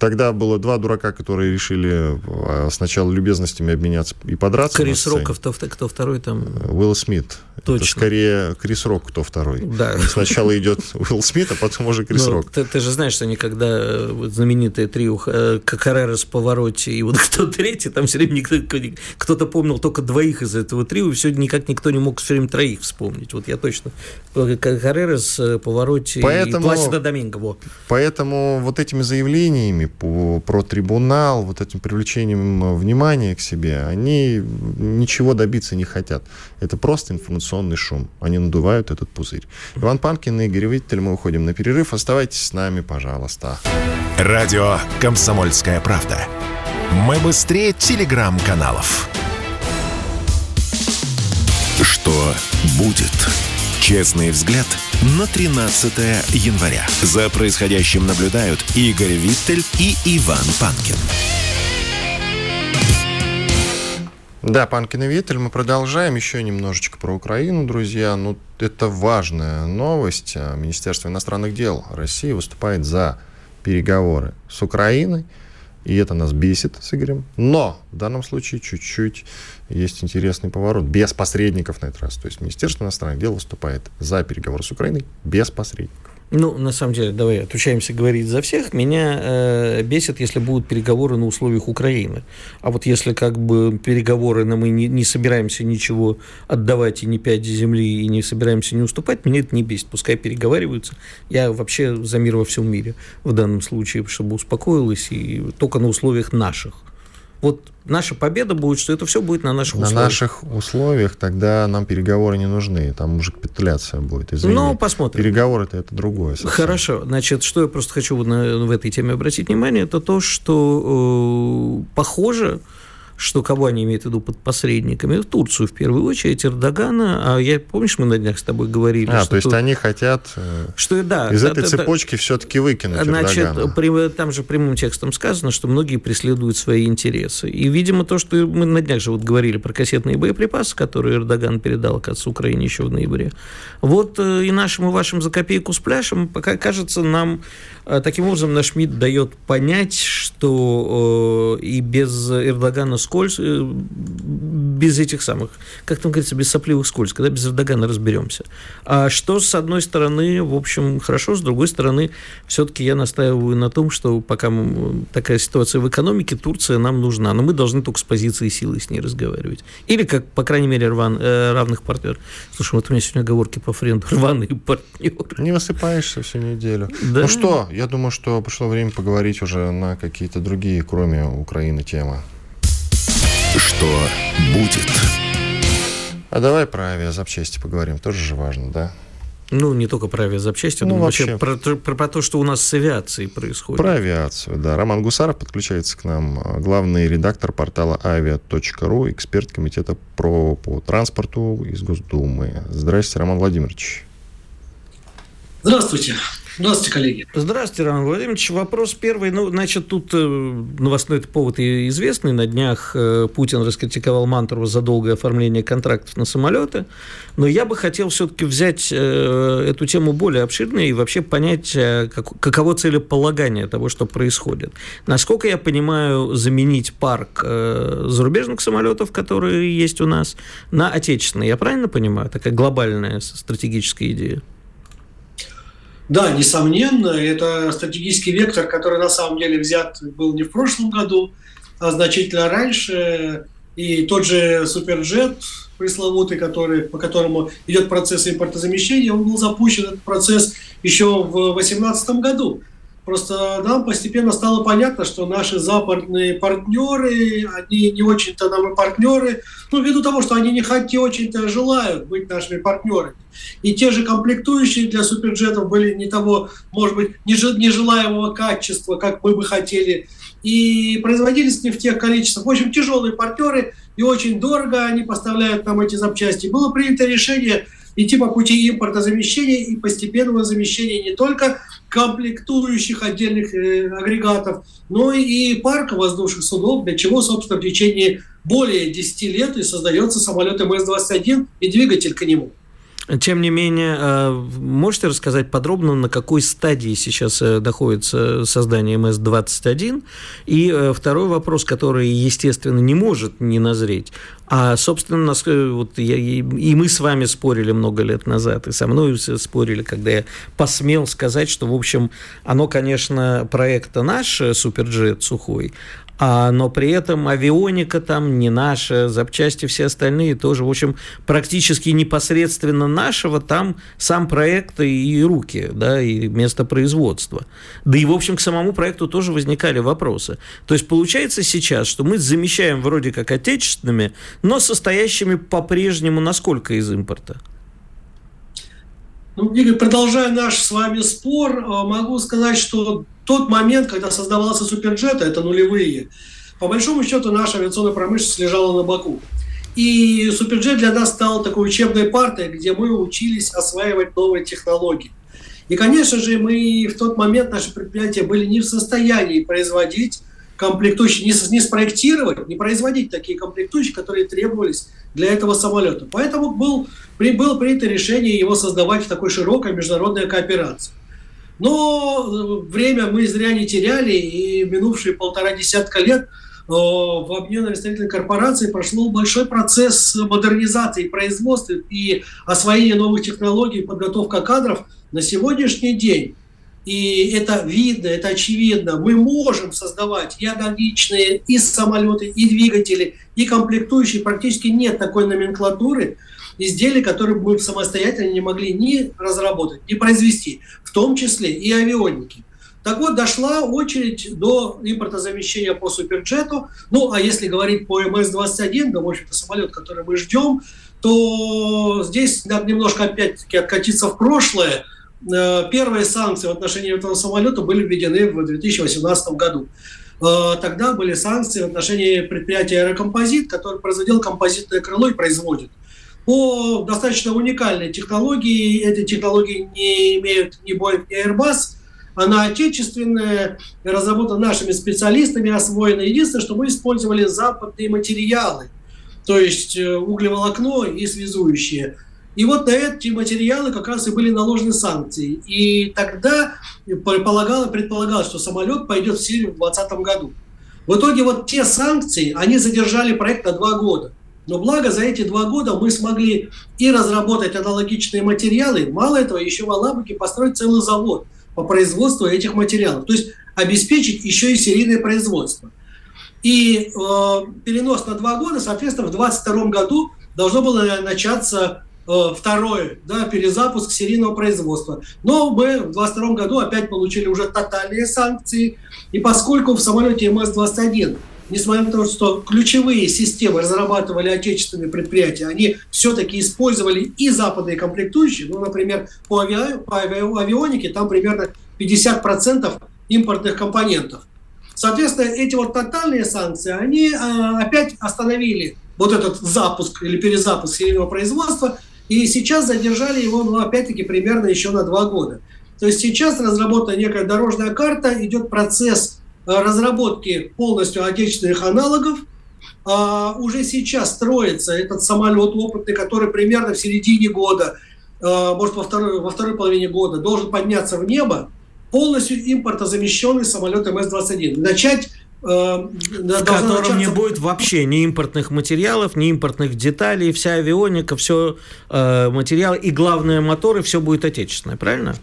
Тогда было два дурака, которые решили а, сначала любезностями обменяться и подраться. Крис Рок, кто, кто второй там? Уилл Смит. Точно. Это скорее Крис Рок, кто второй. Да. Сначала идет Уилл Смит, а потом уже Крис ну, Рок. Ты, ты же знаешь, что они когда э, вот, знаменитые трио э, Каррера с повороте и вот кто третий, там все время никто, кто-то помнил только двоих из этого трио, и все никак никто не мог все время троих вспомнить. Вот я точно. Каррера с повороте поэтому, и Пласида Доминго. Во. Поэтому вот этими заявлениями по, про трибунал, вот этим привлечением внимания к себе, они ничего добиться не хотят. Это просто информационный шум. Они надувают этот пузырь. Иван Панкин и Игорь Виттель, мы уходим на перерыв. Оставайтесь с нами, пожалуйста. Радио «Комсомольская правда». Мы быстрее телеграм-каналов. Что будет? Честный взгляд на 13 января. За происходящим наблюдают Игорь Виттель и Иван Панкин. Да, Панкин и Виттель, мы продолжаем еще немножечко про Украину, друзья. Ну, это важная новость. Министерство иностранных дел России выступает за переговоры с Украиной. И это нас бесит с Игорем. Но в данном случае чуть-чуть есть интересный поворот. Без посредников на этот раз. То есть Министерство иностранных дел выступает за переговоры с Украиной без посредников. Ну, на самом деле, давай отучаемся говорить за всех. Меня э, бесит, если будут переговоры на условиях Украины. А вот если как бы переговоры, но мы не, не собираемся ничего отдавать и не пять земли, и не собираемся не уступать, меня это не бесит. Пускай переговариваются. Я вообще за мир во всем мире в данном случае, чтобы успокоилась, и только на условиях наших. Вот наша победа будет, что это все будет на наших на условиях. На наших условиях тогда нам переговоры не нужны, там уже капитуляция будет. Извини. Ну, посмотрим. Переговоры-то это другое. Совсем. Хорошо. Значит, что я просто хочу в этой теме обратить внимание, это то, что э, похоже, что кого они имеют в виду под посредниками? В Турцию, в первую очередь, Эрдогана. А я, помнишь, мы на днях с тобой говорили? А, то есть тут... они хотят э, что, да, из да, этой да, цепочки да, все-таки выкинуть Значит, Эрдогана. При, там же прямым текстом сказано, что многие преследуют свои интересы. И, видимо, то, что мы на днях же вот говорили про кассетные боеприпасы, которые Эрдоган передал, к отцу Украине еще в ноябре. Вот э, и нашим, и вашим за копейку с пляшем, пока кажется, нам таким образом наш МИД дает понять, что и без Эрдогана с скольз... Э, без этих самых, как там говорится, без сопливых скользко, когда без Эрдогана разберемся. А что, с одной стороны, в общем, хорошо, с другой стороны, все-таки я настаиваю на том, что пока такая ситуация в экономике, Турция нам нужна, но мы должны только с позиции силы с ней разговаривать. Или, как, по крайней мере, рван, э, равных партнеров. Слушай, вот у меня сегодня оговорки по френду, рваные партнеры. Не высыпаешься всю неделю. Да. Ну что, я думаю, что пришло время поговорить уже на какие-то другие, кроме Украины, темы. Что будет? А давай про авиазапчасти поговорим, тоже же важно, да? Ну, не только про авиазапчасти, ну, вообще, вообще про, про, про то, что у нас с авиацией происходит. Про авиацию, да. Роман Гусаров подключается к нам, главный редактор портала avia.ru, эксперт комитета про, по транспорту из Госдумы. Здравствуйте, Роман Владимирович. Здравствуйте. Здравствуйте, коллеги. Здравствуйте, Роман Владимирович. Вопрос первый. Ну, значит, тут э, новостной повод известный. На днях э, Путин раскритиковал Мантурова за долгое оформление контрактов на самолеты. Но я бы хотел все-таки взять э, эту тему более обширно и вообще понять, как, каково целеполагание того, что происходит. Насколько я понимаю, заменить парк зарубежных самолетов, которые есть у нас, на отечественные. Я правильно понимаю? Такая глобальная стратегическая идея. Да, несомненно, это стратегический вектор, который на самом деле взят был не в прошлом году, а значительно раньше. И тот же Суперджет пресловутый, который, по которому идет процесс импортозамещения, он был запущен, этот процесс, еще в 2018 году. Просто нам постепенно стало понятно, что наши западные партнеры, они не очень-то нам и партнеры, ну, ввиду того, что они не хотят, очень-то желают быть нашими партнерами. И те же комплектующие для суперджетов были не того, может быть, нежелаемого качества, как мы бы хотели, и производились не в тех количествах. В общем, тяжелые партнеры, и очень дорого они поставляют нам эти запчасти. Было принято решение идти по пути импортозамещения и постепенного замещения не только комплектующих отдельных э, агрегатов, но и парка воздушных судов, для чего, собственно, в течение более 10 лет и создается самолет МС-21 и двигатель к нему. Тем не менее, э, можете рассказать подробно, на какой стадии сейчас э, находится создание МС-21? И э, второй вопрос, который, естественно, не может не назреть. А, собственно, нас, вот я, и мы с вами спорили много лет назад, и со мной спорили, когда я посмел сказать, что, в общем, оно, конечно, проект наш, Суперджет сухой, а, но при этом авионика там не наша, запчасти все остальные тоже, в общем, практически непосредственно нашего, там сам проект и руки, да, и место производства. Да и, в общем, к самому проекту тоже возникали вопросы. То есть получается сейчас, что мы замещаем вроде как отечественными, но состоящими по-прежнему насколько из импорта? Ну, продолжая наш с вами спор, а, могу сказать, что тот момент, когда создавался суперджет, это нулевые, по большому счету наша авиационная промышленность лежала на боку. И суперджет для нас стал такой учебной партой, где мы учились осваивать новые технологии. И, конечно же, мы в тот момент, наши предприятия были не в состоянии производить комплектующие, не, не спроектировать, не производить такие комплектующие, которые требовались для этого самолета. Поэтому был, при, было принято решение его создавать в такой широкой международной кооперации. Но э, время мы зря не теряли, и минувшие полтора десятка лет – в объединенной строительной корпорации прошел большой процесс модернизации производства и освоения новых технологий, подготовка кадров на сегодняшний день. И это видно, это очевидно. Мы можем создавать и аналогичные, и самолеты, и двигатели, и комплектующие. Практически нет такой номенклатуры изделий, которые мы самостоятельно не могли ни разработать, ни произвести, в том числе и авионики. Так вот, дошла очередь до импортозамещения по суперджету. Ну, а если говорить по МС-21, да, в общем-то, самолет, который мы ждем, то здесь надо немножко опять-таки откатиться в прошлое. Э, первые санкции в отношении этого самолета были введены в 2018 году. Э, тогда были санкции в отношении предприятия «Аэрокомпозит», которое производило композитное крыло и производит. По достаточно уникальной технологии, эти технологии не имеют ни Boeing, ни Airbus – она отечественная, разработана нашими специалистами, освоена. Единственное, что мы использовали западные материалы, то есть э, углеволокно и связующие. И вот на эти материалы как раз и были наложены санкции. И тогда предполагало, предполагалось, что самолет пойдет в Сирию в 2020 году. В итоге вот те санкции, они задержали проект на два года. Но благо за эти два года мы смогли и разработать аналогичные материалы. Мало этого, еще в Алабуке построить целый завод – по производству этих материалов. То есть обеспечить еще и серийное производство. И э, перенос на два года, соответственно, в 2022 году должно было начаться э, второй да, перезапуск серийного производства. Но мы в 2022 году опять получили уже тотальные санкции. И поскольку в самолете МС-21 несмотря на то, что ключевые системы разрабатывали отечественные предприятия, они все-таки использовали и западные комплектующие. Ну, например, по, ави... по авионике там примерно 50% импортных компонентов. Соответственно, эти вот тотальные санкции, они а, опять остановили вот этот запуск или перезапуск серийного производства, и сейчас задержали его, ну, опять-таки, примерно еще на два года. То есть сейчас разработана некая дорожная карта, идет процесс Э, разработки полностью отечественных аналогов. А, уже сейчас строится этот самолет опытный, который примерно в середине года, а, может во второй, во второй половине года должен подняться в небо, полностью импортозамещенный самолет МС-21. Начать э, в котором начаться... не будет вообще ни импортных материалов, ни импортных деталей, вся авионика, все э, материалы и главное моторы, все будет отечественное, правильно?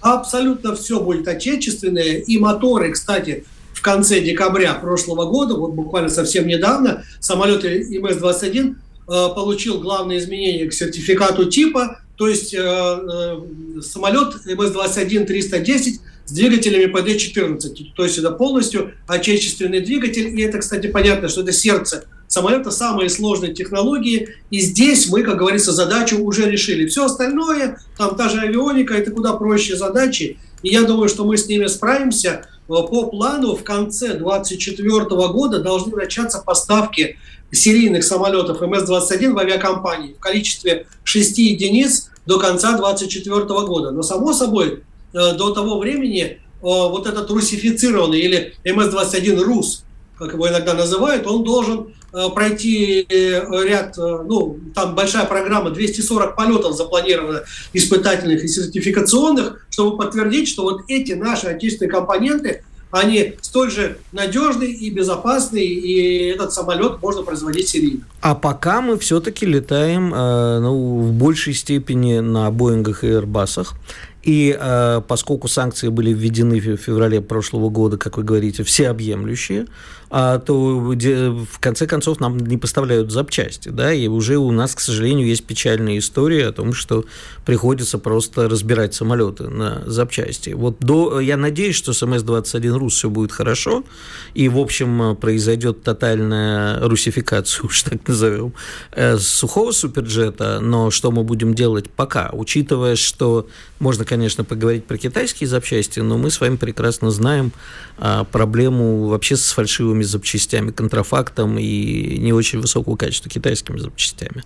Абсолютно все будет отечественное. И моторы, кстати, в конце декабря прошлого года, вот буквально совсем недавно, самолет ИМС-21 э, получил главное изменение к сертификату типа, то есть э, э, самолет МС-21-310 с двигателями ПД-14. То есть это полностью отечественный двигатель. И это, кстати, понятно, что это сердце самолета, самые сложные технологии. И здесь мы, как говорится, задачу уже решили. Все остальное, там та же авионика, это куда проще задачи. И я думаю, что мы с ними справимся. По плану в конце 2024 года должны начаться поставки серийных самолетов МС-21 в авиакомпании в количестве 6 единиц до конца 2024 года. Но, само собой, э, до того времени э, вот этот русифицированный или МС-21 РУС, как его иногда называют, он должен Э, пройти ряд, ну, там большая программа, 240 полетов запланировано испытательных и сертификационных, чтобы подтвердить, что вот эти наши отечественные компоненты, они столь же надежные и безопасные, и этот самолет можно производить серийно. А пока мы все-таки летаем э, ну, в большей степени на Боингах и Airbus'ах. И э, поскольку санкции были введены в феврале прошлого года, как вы говорите, всеобъемлющие, а, то в конце концов нам не поставляют запчасти, да, и уже у нас, к сожалению, есть печальная история о том, что приходится просто разбирать самолеты на запчасти. Вот до, я надеюсь, что с МС-21 РУС все будет хорошо, и, в общем, произойдет тотальная русификация, уж так назовем, э, сухого суперджета, но что мы будем делать пока, учитывая, что можно, конечно, поговорить про китайские запчасти, но мы с вами прекрасно знаем а, проблему вообще с фальшивыми запчастями, контрафактом и не очень высокого качества китайскими запчастями.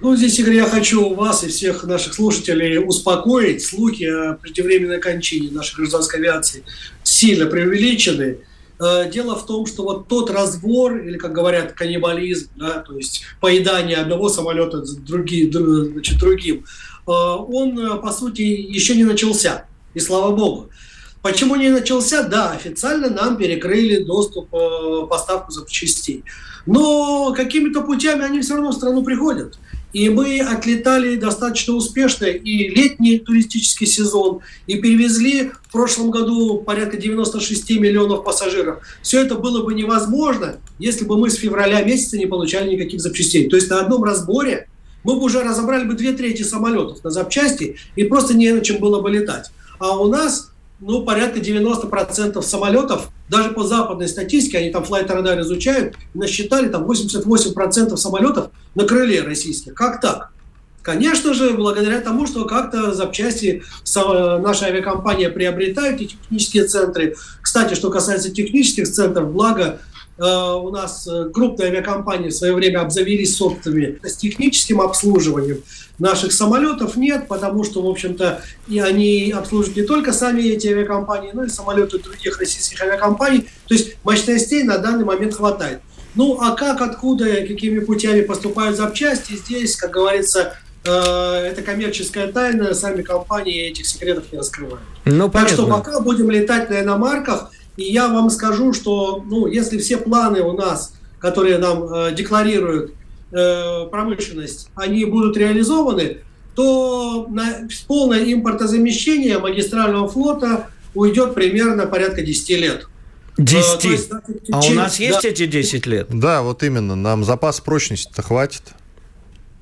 Ну, здесь, Игорь, я хочу вас и всех наших слушателей успокоить. Слухи о преждевременной кончине нашей гражданской авиации, сильно преувеличены. Э, дело в том, что вот тот разбор, или, как говорят, каннибализм, да, то есть поедание одного самолета другим, значит, другим, э, он, э, по сути, еще не начался. И слава богу. Почему не начался? Да, официально нам перекрыли доступ поставку запчастей. Но какими-то путями они все равно в страну приходят. И мы отлетали достаточно успешно и летний туристический сезон, и перевезли в прошлом году порядка 96 миллионов пассажиров. Все это было бы невозможно, если бы мы с февраля месяца не получали никаких запчастей. То есть на одном разборе мы бы уже разобрали бы две трети самолетов на запчасти, и просто не на чем было бы летать. А у нас ну, порядка 90% самолетов, даже по западной статистике, они там Flight Radar изучают, насчитали там 88% самолетов на крыле российских. Как так? Конечно же, благодаря тому, что как-то запчасти наша авиакомпания приобретают и технические центры. Кстати, что касается технических центров, благо э, у нас э, крупные авиакомпании в свое время обзавелись собственными с техническим обслуживанием. Наших самолетов нет, потому что, в общем-то, и они обслуживают не только сами эти авиакомпании, но и самолеты других российских авиакомпаний. То есть мощностей на данный момент хватает. Ну, а как, откуда, какими путями поступают запчасти, здесь, как говорится, э, это коммерческая тайна, сами компании этих секретов не раскрывают. Ну, так что пока будем летать на иномарках, и я вам скажу, что, ну, если все планы у нас, которые нам э, декларируют Э, промышленность, они будут реализованы, то на полное импортозамещение магистрального флота уйдет примерно порядка 10 лет. 10? Э, есть, а у нас есть да, эти 10 лет? Да, вот именно. Нам запас прочности-то хватит.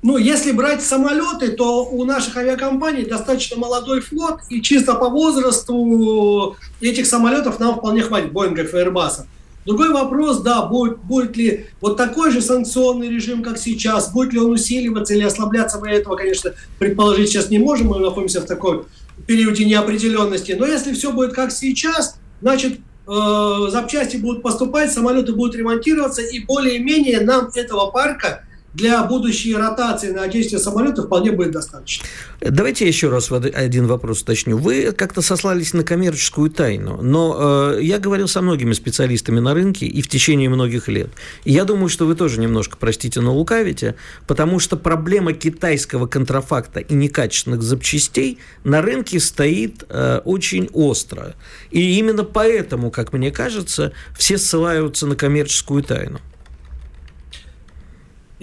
Ну, если брать самолеты, то у наших авиакомпаний достаточно молодой флот, и чисто по возрасту этих самолетов нам вполне хватит, Боингов и Airbus. Другой вопрос, да, будет, будет ли вот такой же санкционный режим, как сейчас, будет ли он усиливаться или ослабляться, мы этого, конечно, предположить сейчас не можем, мы находимся в такой периоде неопределенности. Но если все будет как сейчас, значит, э, запчасти будут поступать, самолеты будут ремонтироваться, и более-менее нам этого парка для будущей ротации на действие самолета вполне будет достаточно. Давайте еще раз один вопрос уточню. Вы как-то сослались на коммерческую тайну, но э, я говорил со многими специалистами на рынке и в течение многих лет. И я думаю, что вы тоже немножко, простите, но лукавите, потому что проблема китайского контрафакта и некачественных запчастей на рынке стоит э, очень остро. И именно поэтому, как мне кажется, все ссылаются на коммерческую тайну.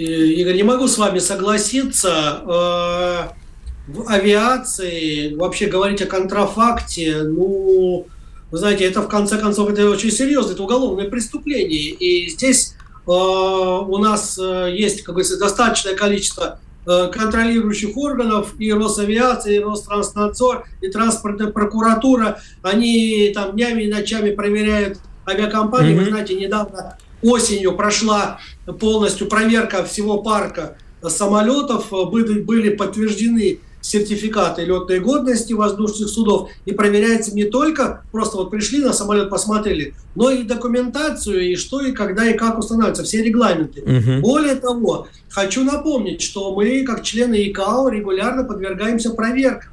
Игорь, не могу с вами согласиться. Э, в авиации вообще говорить о контрафакте, ну, вы знаете, это в конце концов это очень серьезно, это уголовное преступление. И здесь э, у нас э, есть, как говорится, достаточное количество контролирующих органов, и Росавиация, и Ространснадзор, и транспортная прокуратура, они там днями и ночами проверяют авиакомпании. Mm-hmm. Вы знаете, недавно осенью прошла полностью проверка всего парка самолетов, были, были подтверждены сертификаты летной годности воздушных судов и проверяется не только просто вот пришли на самолет, посмотрели, но и документацию, и что, и когда, и как устанавливаются, все регламенты. Угу. Более того, хочу напомнить, что мы, как члены ИКАО, регулярно подвергаемся проверкам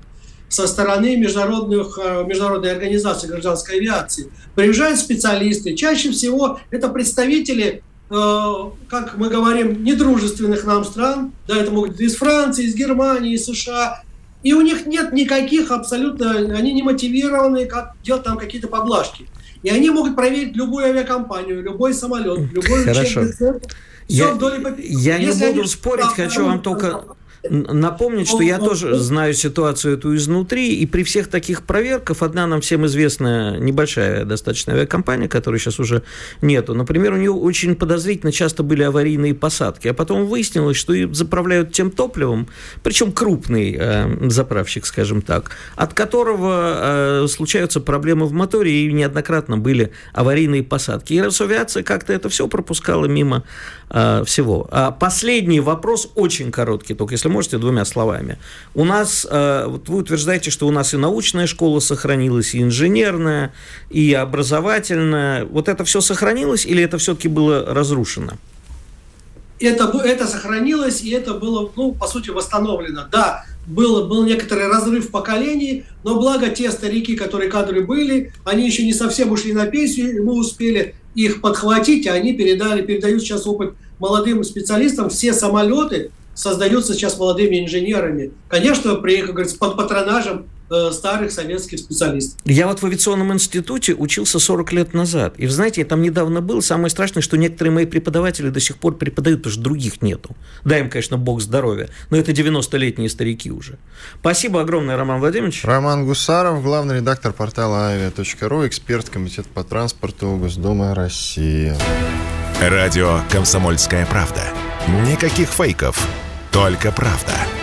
со стороны международных, э, международной организации гражданской авиации. Приезжают специалисты. Чаще всего это представители, э, как мы говорим, недружественных нам стран. Да, это могут быть из Франции, из Германии, из США. И у них нет никаких абсолютно, они не мотивированы как делать там какие-то поблажки. И они могут проверить любую авиакомпанию, любой самолет, любой Хорошо. учебный центр. Я, я не буду спорить, хочу вам только Напомнить, что я тоже знаю ситуацию эту изнутри, и при всех таких проверках одна нам всем известная небольшая достаточно авиакомпания, которой сейчас уже нету, например, у нее очень подозрительно часто были аварийные посадки, а потом выяснилось, что и заправляют тем топливом, причем крупный э, заправщик, скажем так, от которого э, случаются проблемы в моторе, и неоднократно были аварийные посадки. И Росавиация как-то это все пропускала мимо э, всего. А последний вопрос очень короткий, только если можете двумя словами. У нас, э, вот вы утверждаете, что у нас и научная школа сохранилась, и инженерная, и образовательная. Вот это все сохранилось или это все-таки было разрушено? Это, это сохранилось, и это было, ну, по сути, восстановлено. Да, был, был некоторый разрыв поколений, но благо те старики, которые кадры были, они еще не совсем ушли на пенсию, мы успели их подхватить, и они передали, передают сейчас опыт молодым специалистам. Все самолеты создаются сейчас молодыми инженерами. Конечно, при, как говорится, под патронажем Э, старых советских специалистов. Я вот в авиационном институте учился 40 лет назад. И, вы знаете, я там недавно был. Самое страшное, что некоторые мои преподаватели до сих пор преподают, потому что других нету. Дай им, конечно, бог здоровья. Но это 90-летние старики уже. Спасибо огромное, Роман Владимирович. Роман Гусаров, главный редактор портала авиа.ру, эксперт Комитета по транспорту Госдумы России. Радио «Комсомольская правда». Никаких фейков, только правда.